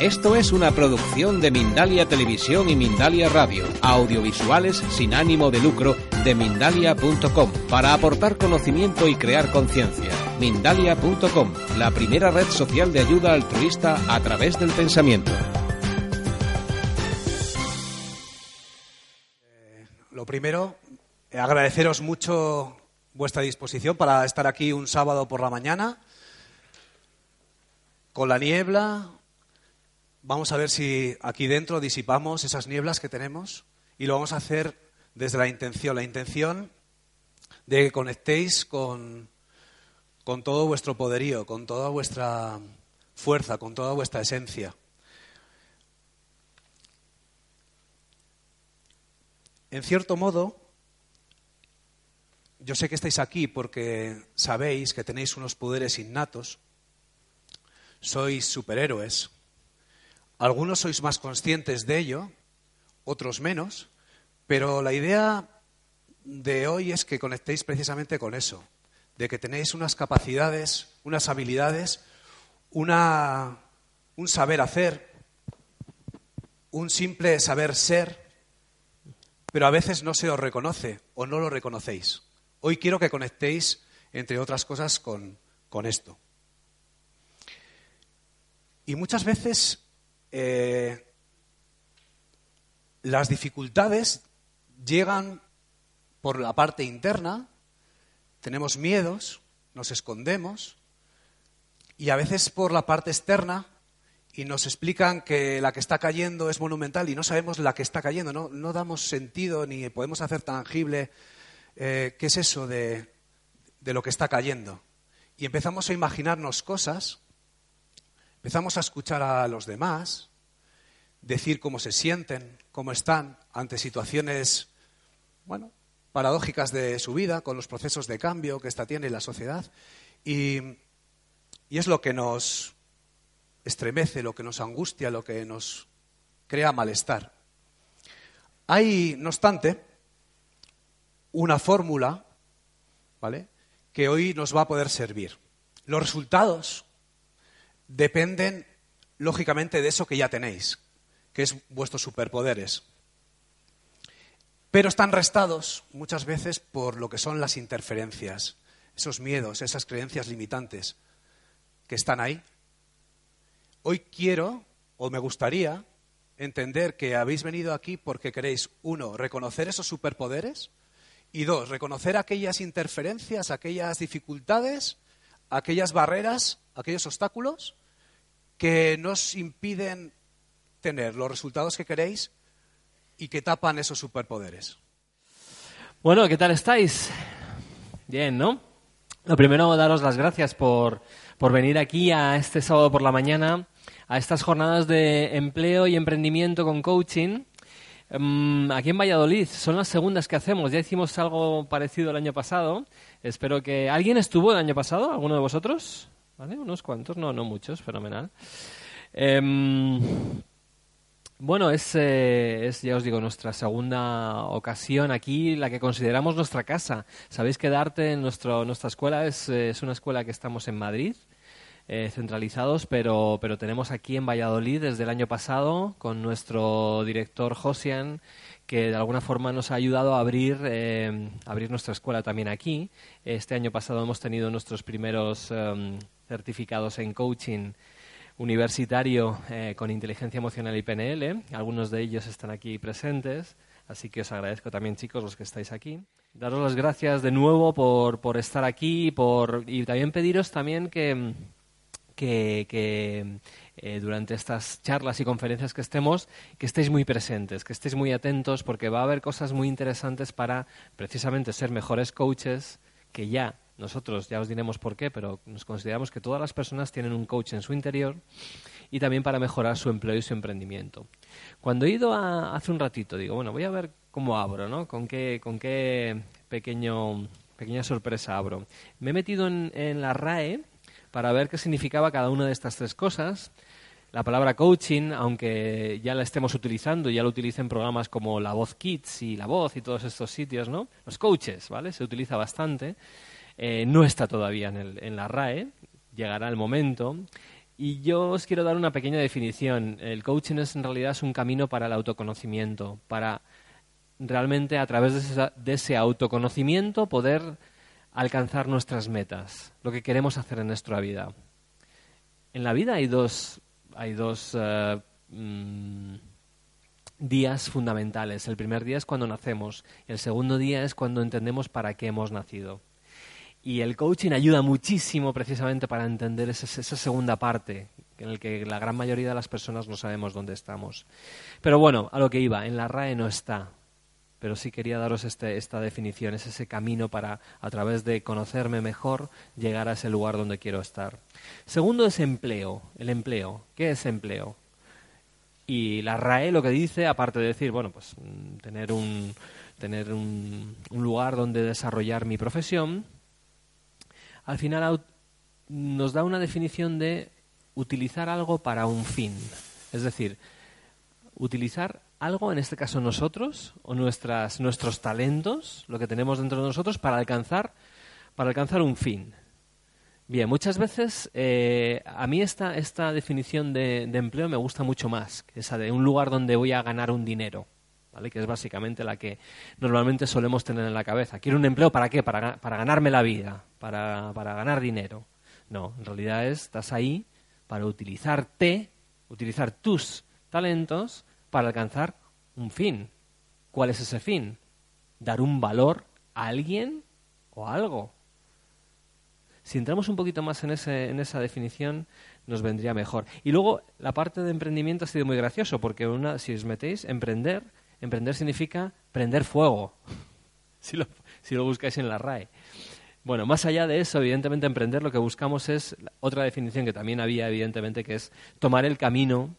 Esto es una producción de Mindalia Televisión y Mindalia Radio, audiovisuales sin ánimo de lucro de mindalia.com, para aportar conocimiento y crear conciencia. Mindalia.com, la primera red social de ayuda altruista a través del pensamiento. Lo primero, eh, agradeceros mucho vuestra disposición para estar aquí un sábado por la mañana, con la niebla, Vamos a ver si aquí dentro disipamos esas nieblas que tenemos y lo vamos a hacer desde la intención, la intención de que conectéis con, con todo vuestro poderío, con toda vuestra fuerza, con toda vuestra esencia. En cierto modo, yo sé que estáis aquí porque sabéis que tenéis unos poderes innatos, sois superhéroes, algunos sois más conscientes de ello, otros menos, pero la idea de hoy es que conectéis precisamente con eso, de que tenéis unas capacidades, unas habilidades, un saber hacer, un simple saber ser, pero a veces no se os reconoce o no lo reconocéis. Hoy quiero que conectéis, entre otras cosas, con, con esto. Y muchas veces eh, las dificultades llegan por la parte interna, tenemos miedos, nos escondemos, y a veces por la parte externa, y nos explican que la que está cayendo es monumental y no sabemos la que está cayendo, no, damos sentido ni podemos hacer tangible eh, qué es eso de, de lo que está cayendo. Y empezamos a imaginarnos cosas Empezamos a escuchar a los demás, decir cómo se sienten, cómo están ante situaciones, bueno, paradójicas de su vida, con los procesos de cambio que esta tiene la sociedad. Y, y es lo que nos estremece, lo que nos angustia, lo que nos crea malestar. Hay, no obstante, una fórmula, ¿vale?, que hoy nos va a poder servir. Los resultados dependen, lógicamente, de eso que ya tenéis, que es vuestros superpoderes. Pero están restados muchas veces por lo que son las interferencias, esos miedos, esas creencias limitantes que están ahí. Hoy quiero, o me gustaría, entender que habéis venido aquí porque queréis, uno, reconocer esos superpoderes y dos, reconocer aquellas interferencias, aquellas dificultades, aquellas barreras aquellos obstáculos que nos impiden tener los resultados que queréis y que tapan esos superpoderes. Bueno, ¿qué tal estáis? Bien, ¿no? Lo primero, daros las gracias por, por venir aquí a este sábado por la mañana, a estas jornadas de empleo y emprendimiento con coaching. Mm, aquí en Valladolid son las segundas que hacemos. Ya hicimos algo parecido el año pasado. Espero que. ¿Alguien estuvo el año pasado? ¿Alguno de vosotros? ¿Vale? Unos cuantos, no, no muchos, fenomenal. Em, bueno, es, eh, es, ya os digo, nuestra segunda ocasión aquí, la que consideramos nuestra casa. Sabéis que Darte, en nuestro, nuestra escuela, es, es, una escuela que estamos en Madrid, eh, centralizados, pero, pero tenemos aquí en Valladolid desde el año pasado con nuestro director Josian que de alguna forma nos ha ayudado a abrir, eh, abrir nuestra escuela también aquí. Este año pasado hemos tenido nuestros primeros em, certificados en coaching universitario eh, con inteligencia emocional y PNL. Algunos de ellos están aquí presentes, así que os agradezco también, chicos, los que estáis aquí. Daros las gracias de nuevo por, por estar aquí por, y también pediros también que, que, eh, durante estas charlas y conferencias que estemos, que estéis muy presentes, que estéis muy atentos, porque va a haber cosas muy interesantes para precisamente ser mejores coaches que ya nosotros ya os diremos por qué, pero nos consideramos que todas las personas tienen un coach en su interior y también para mejorar su empleo y su emprendimiento. Cuando he ido hace un ratito, digo, bueno, voy a ver cómo abro, ¿no? Con qué, con qué pequeño, pequeña sorpresa abro. Me he metido en, en la RAE para ver qué significaba cada una de estas tres cosas. La palabra coaching, aunque ya la estemos utilizando, ya lo utilicen programas como La Voz Kids y La Voz y todos estos sitios, ¿no? Los coaches, ¿vale? Se utiliza bastante. Eh, no está todavía en, el, en la RAE, llegará el momento. Y yo os quiero dar una pequeña definición. El coaching es en realidad es un camino para el autoconocimiento, para realmente a través de, de ese autoconocimiento poder alcanzar nuestras metas, lo que queremos hacer en nuestra vida. En la vida hay dos, hay dos eh, mm, días fundamentales. El primer día es cuando nacemos el segundo día es cuando entendemos para qué hemos nacido. Y el coaching ayuda muchísimo precisamente para entender esa, esa segunda parte, en el que la gran mayoría de las personas no sabemos dónde estamos. Pero bueno, a lo que iba, en la RAE no está pero sí quería daros este, esta definición, es ese camino para, a través de conocerme mejor, llegar a ese lugar donde quiero estar. Segundo es empleo, el empleo. ¿Qué es empleo? Y la RAE lo que dice, aparte de decir, bueno, pues mm, tener un, tener un, un lugar donde desarrollar mi profesión, al final nos da una definición de utilizar algo para un fin. Es decir, utilizar algo, en este caso nosotros, o nuestras, nuestros talentos, lo que tenemos dentro de nosotros, para alcanzar, para alcanzar un fin. Bien, muchas veces eh, a mí esta, esta definición de, empleo me gusta mucho más, esa de un lugar donde voy a ganar un dinero, ¿vale? que es básicamente la que normalmente solemos tener en la cabeza. ¿Quiero un empleo para qué? Para, para ganarme la vida, para, para ganar dinero. No, en realidad es, estás ahí para utilizarte, utilizar tus talentos para alcanzar un fin. ¿Cuál es ese fin? Dar un valor a alguien o a algo. Si entramos un poquito más en, ese, en esa definición, nos vendría mejor. Y luego, la parte de emprendimiento ha sido muy gracioso, porque una, si os metéis, emprender, emprender significa prender fuego, si lo, si lo buscáis en la RAE. Bueno, más allá de eso, evidentemente, emprender lo que buscamos es otra definición que también había, evidentemente, que es tomar el camino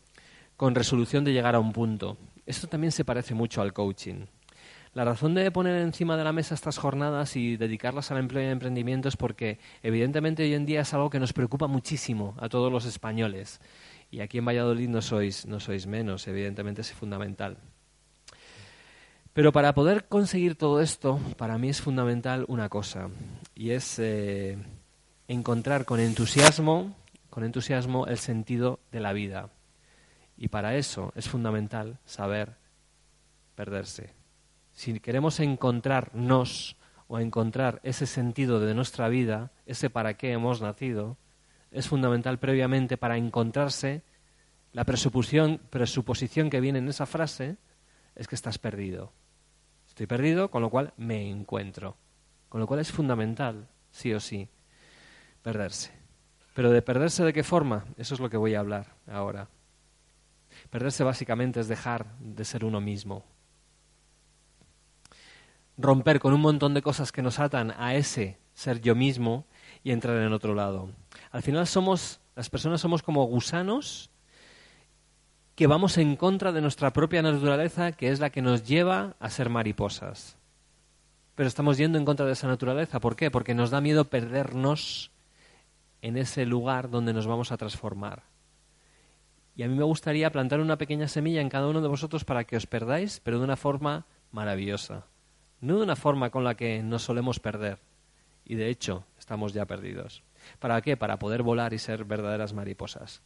con resolución de llegar a un punto. Esto también se parece mucho al coaching. La razón de poner encima de la mesa estas jornadas y dedicarlas al empleo y emprendimiento es porque evidentemente hoy en día es algo que nos preocupa muchísimo a todos los españoles. Y aquí en Valladolid no sois, no sois menos, evidentemente es fundamental. Pero para poder conseguir todo esto, para mí es fundamental una cosa, y es eh, encontrar con entusiasmo, con entusiasmo el sentido de la vida. Y para eso es fundamental saber perderse. Si queremos encontrarnos o encontrar ese sentido de nuestra vida, ese para qué hemos nacido, es fundamental previamente para encontrarse la presuposición, presuposición que viene en esa frase es que estás perdido. Estoy perdido, con lo cual me encuentro. Con lo cual es fundamental, sí o sí, perderse. Pero de perderse de qué forma, eso es lo que voy a hablar ahora. Perderse básicamente es dejar de ser uno mismo. Romper con un montón de cosas que nos atan a ese ser yo mismo y entrar en otro lado. Al final somos, las personas somos como gusanos que vamos en contra de nuestra propia naturaleza, que es la que nos lleva a ser mariposas. Pero estamos yendo en contra de esa naturaleza. ¿Por qué? Porque nos da miedo perdernos en ese lugar donde nos vamos a transformar. Y a mí me gustaría plantar una pequeña semilla en cada uno de vosotros para que os perdáis, pero de una forma maravillosa. No de una forma con la que nos solemos perder. Y de hecho, estamos ya perdidos. ¿Para qué? Para poder volar y ser verdaderas mariposas.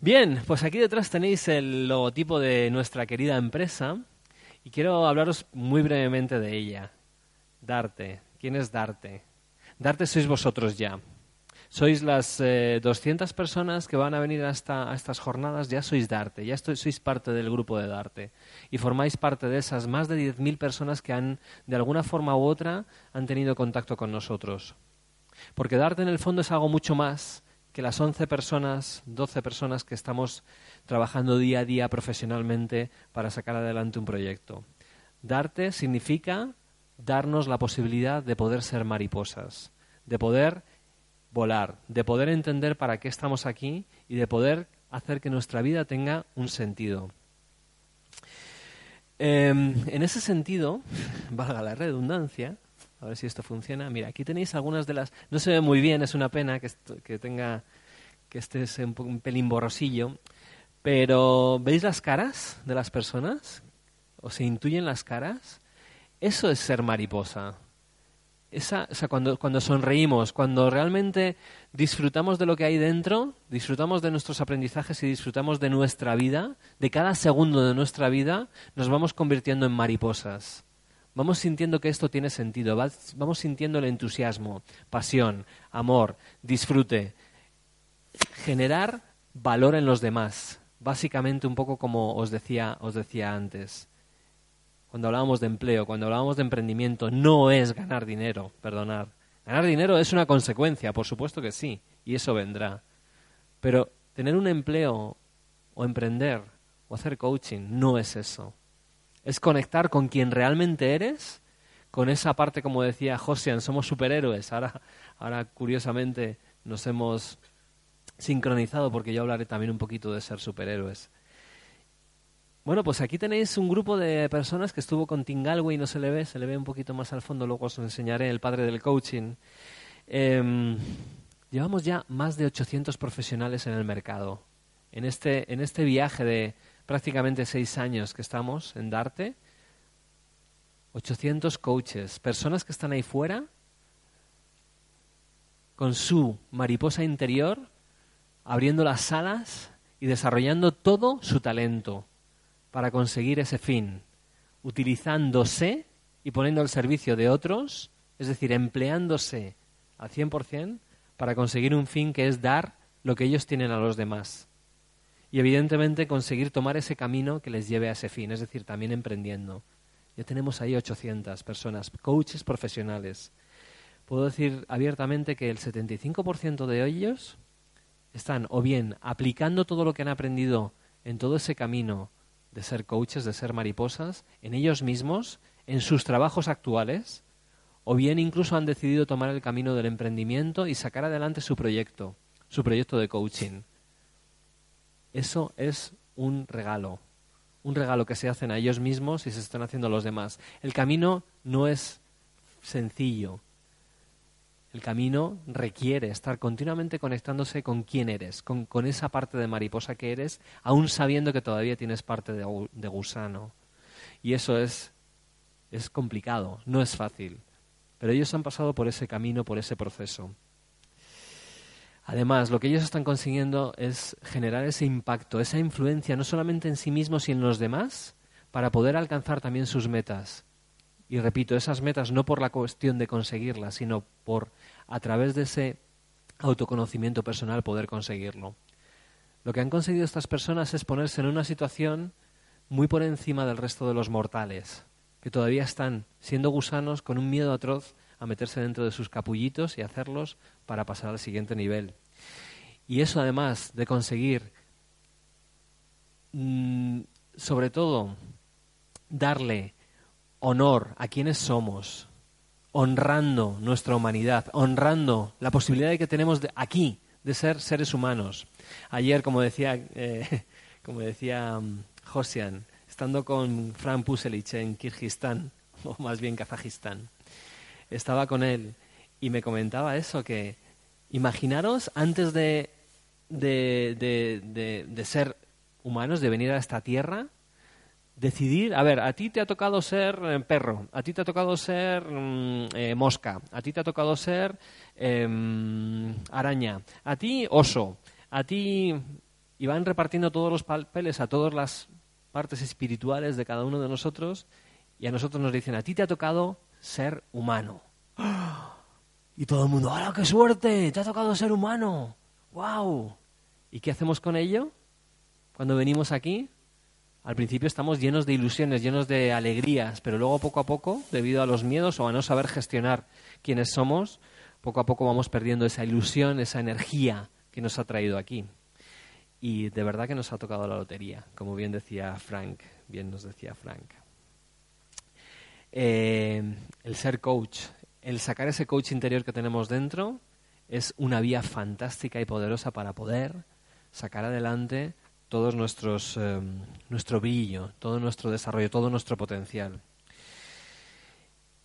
Bien, pues aquí detrás tenéis el logotipo de nuestra querida empresa y quiero hablaros muy brevemente de ella. Darte. ¿Quién es Darte? Darte sois vosotros ya sois las 200 eh, personas que van a venir a, a, estas jornadas, ya sois Darte, ya sois parte del grupo de Darte. Y formáis parte de esas más de 10.000 personas que han, de alguna forma u otra, han tenido contacto con nosotros. Porque Darte en el fondo es algo mucho más que las 11 personas, 12 personas que estamos trabajando día a día profesionalmente para sacar adelante un proyecto. Darte significa darnos la posibilidad de poder ser mariposas, de poder volar, de poder entender para qué estamos aquí y de poder hacer que nuestra vida tenga un sentido. Em, en ese sentido, valga la redundancia, a ver si esto funciona. Mira, aquí tenéis algunas de las. No se ve muy bien, es una pena que, que tenga que este es un, un pero ¿veis las caras de las personas? ¿O se intuyen las caras? Eso es ser mariposa. Esa, cuando, cuando sonreímos, cuando realmente disfrutamos de lo que hay dentro, disfrutamos de nuestros aprendizajes y disfrutamos de nuestra vida, de cada segundo de nuestra vida, nos vamos convirtiendo en mariposas. Vamos sintiendo que esto tiene sentido, vamos sintiendo el entusiasmo, pasión, amor, disfrute, generar valor en los demás. Básicamente un poco como os decía, os decía antes cuando hablábamos de empleo, cuando hablábamos de emprendimiento, no es ganar dinero, perdonar. Ganar dinero es una consecuencia, por supuesto que sí, y eso vendrá. Pero tener un empleo o emprender o hacer coaching no es eso. Es conectar con quien realmente eres, con esa parte, como decía Josian, somos superhéroes. Ahora, ahora curiosamente, nos hemos sincronizado porque yo hablaré también un poquito de ser superhéroes. Bueno, pues aquí tenéis un grupo de personas que estuvo con Tim y no se le ve, se le ve un poquito más al fondo, luego os enseñaré, el padre del coaching. Em, llevamos ya más de 800 profesionales en el mercado. En este, en este viaje de prácticamente seis años que estamos en Darte, 800 coaches, personas que están ahí fuera con su mariposa interior, abriendo las alas y desarrollando todo su talento para conseguir ese fin, utilizándose y poniendo al servicio de otros, es decir, empleándose al 100% para conseguir un fin que es dar lo que ellos tienen a los demás. Y evidentemente conseguir tomar ese camino que les lleve a ese fin, es decir, también emprendiendo. Ya tenemos ahí 800 personas, coaches profesionales. Puedo decir abiertamente que el 75% de ellos están o bien aplicando todo lo que han aprendido en todo ese camino de ser coaches, de ser mariposas, en ellos mismos, en sus trabajos actuales, o bien incluso han decidido tomar el camino del emprendimiento y sacar adelante su proyecto, su proyecto de coaching. Eso es un regalo, un regalo que se hacen a ellos mismos y se están haciendo a los demás. El camino no es sencillo, el camino requiere estar continuamente conectándose con quién eres, con, esa parte de mariposa que eres, aún sabiendo que todavía tienes parte de, de gusano. Y eso es, es complicado, no es fácil. Pero ellos han pasado por ese camino, por ese proceso. Además, lo que ellos están consiguiendo es generar ese impacto, esa influencia, no solamente en sí mismos y en los demás, para poder alcanzar también sus metas. Y repito, esas metas no por la cuestión de conseguirlas, sino por a través de ese autoconocimiento personal poder conseguirlo. Lo que han conseguido estas personas es ponerse en una situación muy por encima del resto de los mortales, que todavía están siendo gusanos con un miedo atroz a meterse dentro de sus capullitos y hacerlos para pasar al siguiente nivel. Y eso además de conseguir, mm, sobre todo, darle honor a quienes somos, honrando nuestra humanidad, honrando la posibilidad de que tenemos de, aquí de ser seres humanos. Ayer, como decía, eh, como decía um, Josian, estando con Fran Puselich en Kirguistán, o más bien Kazajistán, estaba con él y me comentaba eso, que imaginaros antes de, de, de, de ser humanos, de venir a esta tierra, decidir, a ver, a ti te ha tocado ser eh, perro, a ti te ha tocado ser mm, eh, mosca, a ti te ha tocado ser em, araña, a ti oso, a ti... Y van repartiendo todos los papeles a todas las partes espirituales de cada uno de nosotros y a nosotros nos dicen, a ti te ha tocado ser humano. Y todo el mundo, ¡hala, qué suerte! ¡Te ha tocado ser humano! ¡Wow! ¿Y qué hacemos con ello? Cuando venimos aquí, al principio estamos llenos de ilusiones, llenos de alegrías, pero luego poco a poco, debido a los miedos o a no saber gestionar quiénes somos, poco a poco vamos perdiendo esa ilusión, esa energía que nos ha traído aquí. Y de verdad que nos ha tocado la lotería, como bien decía Frank, bien nos decía Frank. Eh, el ser coach, el sacar ese coach interior que tenemos dentro, es una vía fantástica y poderosa para poder sacar adelante todos nuestros em, nuestro brillo, todo nuestro desarrollo, todo nuestro potencial.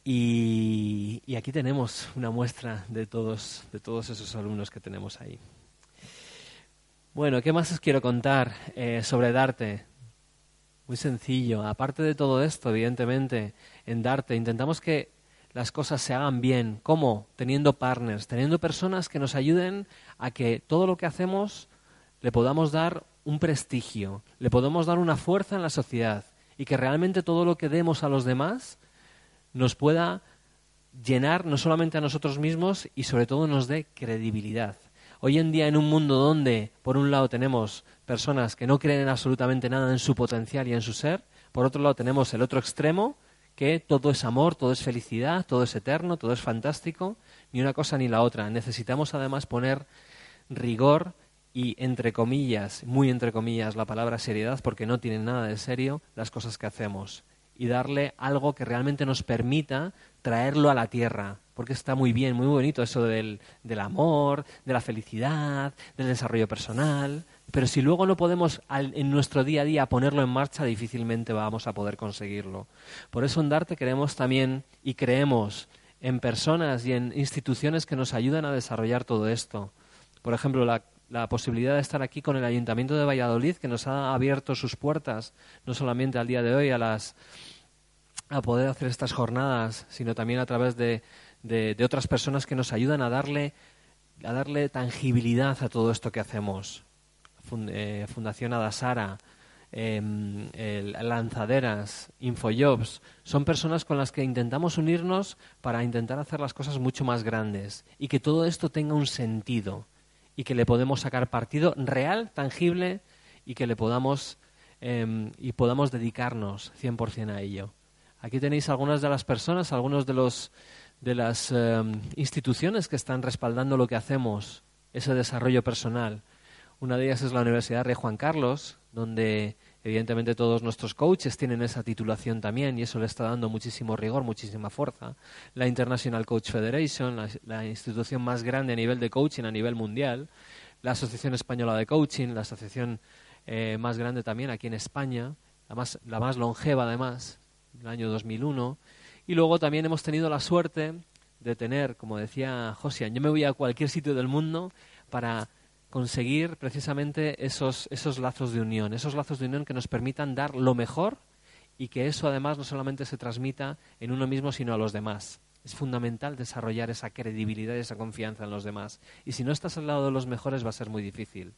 Y, aquí tenemos una muestra de todos, de todos esos alumnos que tenemos ahí. Bueno, ¿qué más os quiero contar eh, sobre Darte? Muy sencillo. Aparte de todo esto, evidentemente, en Darte intentamos que las cosas se hagan bien. ¿Cómo? Teniendo partners, teniendo personas que nos ayuden a que todo lo que hacemos le podamos dar un prestigio, le podamos dar una fuerza en la sociedad y que realmente todo lo que demos a los demás nos pueda llenar no solamente a nosotros mismos y sobre todo nos dé credibilidad. Hoy en día en un mundo donde por un lado tenemos personas que no creen en absolutamente nada en su potencial y en su ser, por otro lado tenemos el otro extremo que todo es amor, todo es felicidad, todo es eterno, todo es fantástico, ni una cosa ni la otra. Necesitamos además poner rigor y entre comillas, muy entre comillas, la palabra seriedad, porque no tienen nada de serio las cosas que hacemos y darle algo que realmente nos permita traerlo a la tierra. Porque está muy bien, muy bonito eso del, del amor, de la felicidad, del desarrollo personal. Pero si luego no podemos en nuestro día a día ponerlo en marcha, difícilmente vamos a poder conseguirlo. Por eso en Darte queremos también y creemos en personas y en instituciones que nos ayudan a desarrollar todo esto. Por ejemplo, la la posibilidad de estar aquí con el Ayuntamiento de Valladolid, que nos ha abierto sus puertas, no solamente al día de hoy a las a poder hacer estas jornadas, sino también a través de, de, otras personas que nos ayudan a darle, a darle tangibilidad a todo esto que hacemos. Eh, Fundación Adasara, em, Lanzaderas, Infojobs, son personas con las que intentamos unirnos para intentar hacer las cosas mucho más grandes y que todo esto tenga un sentido y que le podemos sacar partido real, tangible y que le podamos em, y podamos dedicarnos 100% a ello. Aquí tenéis algunas de las personas, algunos de los de las em, instituciones que están respaldando lo que hacemos, ese desarrollo personal. Una de ellas es la Universidad Rey Juan Carlos, donde Evidentemente todos nuestros coaches tienen esa titulación también y eso le está dando muchísimo rigor, muchísima fuerza. La International Coach Federation, la, institución más grande a nivel de coaching a nivel mundial. La Asociación Española de Coaching, la asociación eh, más grande también aquí en España, la más, la más longeva además, del año 2001. Y luego también hemos tenido la suerte de tener, como decía Josian, yo me voy a cualquier sitio del mundo para conseguir precisamente esos, esos lazos de unión, esos lazos de unión que nos permitan dar lo mejor y que eso además no solamente se transmita en uno mismo, sino a los demás. Es fundamental desarrollar esa credibilidad y esa confianza en los demás. Y si no estás al lado de los mejores va a ser muy difícil.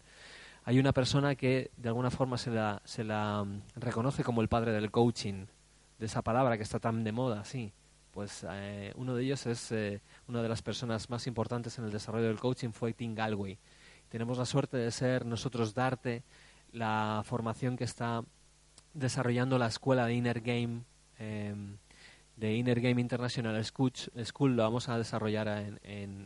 Hay una persona que de alguna forma se la, se la mm, reconoce como el padre del coaching, de esa palabra que está tan de moda, sí. Pues eh, uno de ellos es eh, una de las personas más importantes en el desarrollo del coaching fue Tim Galway tenemos la suerte de ser nosotros darte la formación que está desarrollando la escuela de Inner Game, em, de Inner Game International School, lo vamos a desarrollar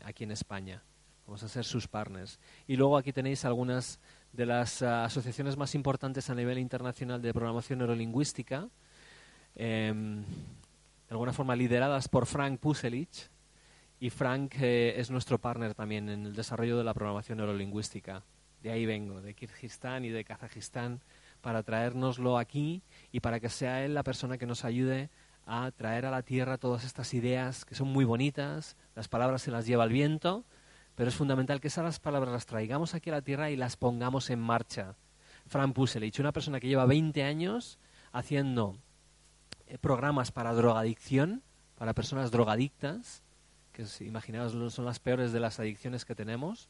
aquí en España. Vamos a ser sus partners. Y luego aquí tenéis algunas de las ah, asociaciones más importantes a nivel internacional de programación neurolingüística, em, de alguna forma lideradas por Frank Puselich, y Frank eh, es nuestro partner también en el desarrollo de la programación neurolingüística. De ahí vengo, de Kirguistán y de Kazajistán, para traérnoslo aquí y para que sea él la persona que nos ayude a traer a la tierra todas estas ideas que son muy bonitas, las palabras se las lleva el viento, pero es fundamental que esas palabras las traigamos aquí a la tierra y las pongamos en marcha. Frank Puselich, una persona que lleva 20 años haciendo eh, programas para drogadicción, para personas drogadictas, que imaginaos son las peores de las adicciones que tenemos,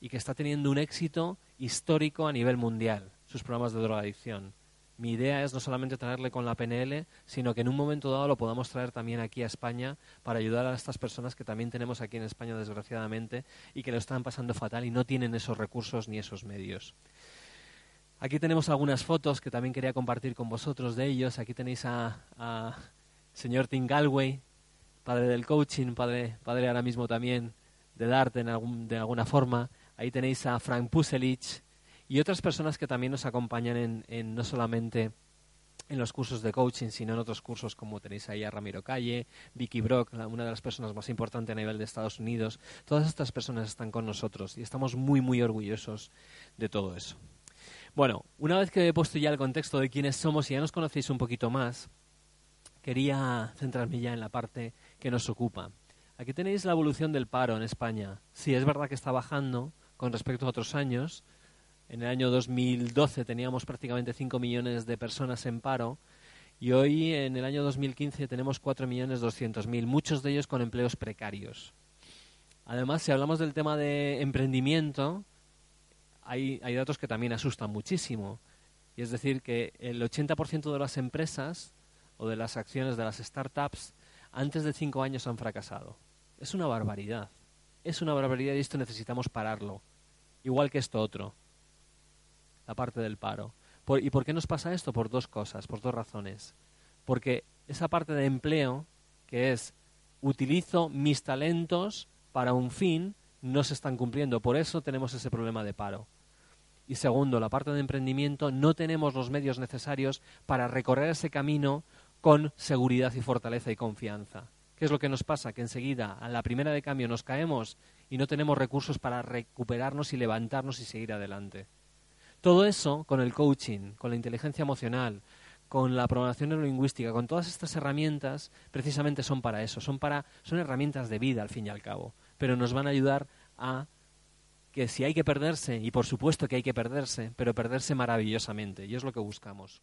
y que está teniendo un éxito histórico a nivel mundial, sus programas de drogadicción. Mi idea es no solamente traerle con la PNL, sino que en un momento dado lo podamos traer también aquí a España para ayudar a estas personas que también tenemos aquí en España, desgraciadamente, y que lo están pasando fatal y no tienen esos recursos ni esos medios. Aquí tenemos algunas fotos que también quería compartir con vosotros de ellos. Aquí tenéis a, a señor Tim Galway, padre del coaching, padre, padre ahora mismo también de arte en algún, de alguna forma. Ahí tenéis a Frank Puselich y otras personas que también nos acompañan en, no solamente en los cursos de coaching, sino en otros cursos como tenéis ahí a Ramiro Calle, Vicky Brock, una de las personas más importantes a nivel de Estados Unidos. Todas estas personas están con nosotros y estamos muy, muy orgullosos de todo eso. Bueno, una vez que he puesto ya el contexto de quiénes somos y ya nos conocéis un poquito más, quería centrarme ya en la parte que nos ocupa. Aquí tenéis la evolución del paro en España. Sí, es verdad que está bajando con respecto a otros años, en el año 2012 teníamos prácticamente 5 millones de personas en paro y hoy, en el año 2015, tenemos 4.200.000, muchos de ellos con empleos precarios. Además, si hablamos del tema de emprendimiento, hay, hay datos que también asustan muchísimo. Y es decir, que el 80% de las empresas o de las acciones de las startups antes de cinco años han fracasado. Es una barbaridad. Es una barbaridad y esto necesitamos pararlo. Igual que esto otro la parte del paro. ¿Y por qué nos pasa esto? Por dos cosas, por dos razones. Porque esa parte de empleo, que es utilizo mis talentos para un fin, no se están cumpliendo. Por eso tenemos ese problema de paro. Y segundo, la parte de emprendimiento, no tenemos los medios necesarios para recorrer ese camino con seguridad y fortaleza y confianza. ¿Qué es lo que nos pasa? Que enseguida, a la primera de cambio, nos caemos y no tenemos recursos para recuperarnos y levantarnos y seguir adelante. Todo eso con el coaching, con la inteligencia emocional, con la programación neurolingüística, con todas estas herramientas, precisamente son para eso, son para son herramientas de vida al fin y al cabo, pero nos van a ayudar a que si hay que perderse, y por supuesto que hay que perderse, pero perderse maravillosamente, y es lo que buscamos.